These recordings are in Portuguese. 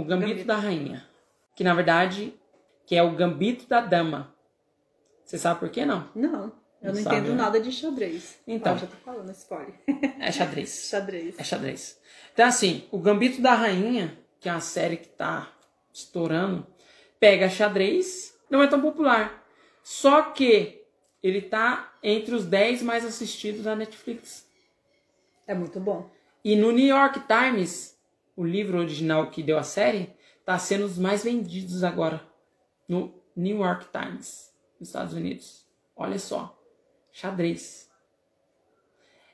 o gambito, Gambito. da rainha. Que na verdade, que é o gambito da dama. Você sabe por quê, não? Não, eu Não não, entendo né? nada de xadrez. Então. Já tô falando spoiler. É xadrez. xadrez. É xadrez. Então, assim, o Gambito da Rainha, que é uma série que tá estourando, pega xadrez, não é tão popular. Só que ele tá entre os 10 mais assistidos da Netflix. É muito bom. E no New York Times, o livro original que deu a série, tá sendo os mais vendidos agora. No New York Times, nos Estados Unidos. Olha só. Xadrez.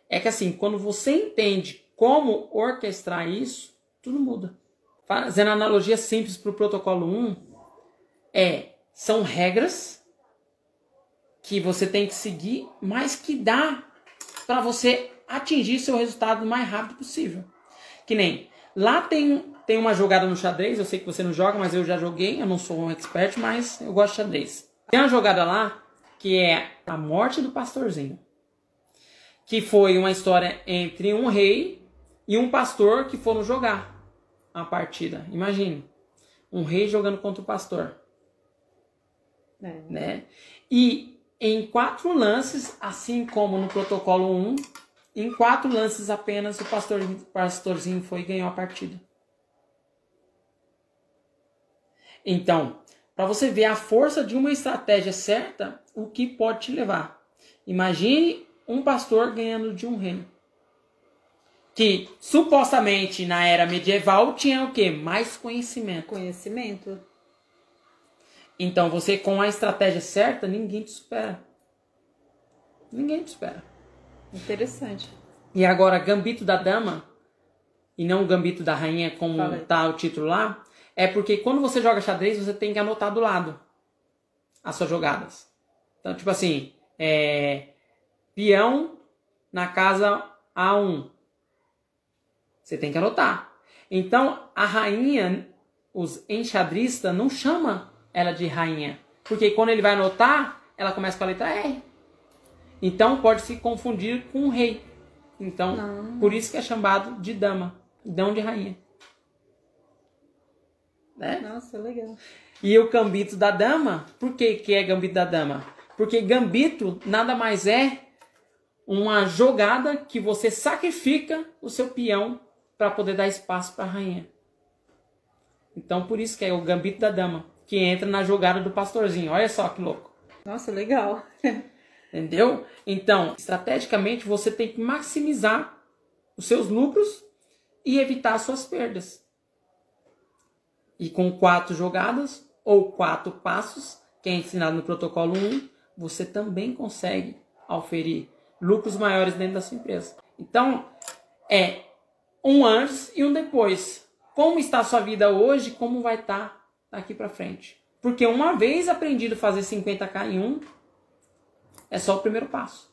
É que assim, quando você entende como orquestrar isso, tudo muda. Fazendo analogia simples para o protocolo 1, é, são regras que você tem que seguir, mas que dá para você atingir seu resultado o mais rápido possível. Que nem, lá tem, tem uma jogada no xadrez, eu sei que você não joga, mas eu já joguei, eu não sou um expert, mas eu gosto de xadrez. Tem uma jogada lá que é a morte do pastorzinho. Que foi uma história entre um rei e um pastor que foram jogar a partida. Imagine, um rei jogando contra o pastor É. né? E em quatro lances, assim como no protocolo 1, em quatro lances apenas o pastor, pastorzinho foi e ganhou a partida. Então, para você ver a força de uma estratégia certa, o que pode te levar. Imagine um pastor ganhando de um rei. Que supostamente na era medieval tinha o quê? Mais conhecimento. Conhecimento. Então você com a estratégia certa, ninguém te supera. Ninguém te supera. Interessante. E agora, Gambito da Dama, e não Gambito da Rainha, como Fala aí. tá o título lá, é porque quando você joga xadrez, você tem que anotar do lado as suas jogadas. Então, tipo assim, é, peão na casa A1. Você tem que anotar. Então, a rainha, os enxadristas, não chama ela de rainha. Porque quando ele vai anotar, ela começa com a letra R. Então, pode se confundir com o rei. Então, Não. por isso que é chamado de dama, não de rainha. Né? Nossa, legal. E o gambito da dama, por que, que é gambito da dama? Porque gambito nada mais é uma jogada que você sacrifica o seu peão para poder dar espaço para a rainha. Então por isso que é o gambito da dama, que entra na jogada do pastorzinho. Olha só que louco. Nossa, legal. Entendeu? Então, estrategicamente você tem que maximizar os seus lucros e evitar as suas perdas. E com quatro jogadas ou quatro passos, que é ensinado no protocolo 1, você também consegue oferir lucros maiores dentro da sua empresa. Então, é um antes e um depois. Como está a sua vida hoje, como vai estar daqui para frente. Porque uma vez aprendido a fazer 50k em um, é só o primeiro passo.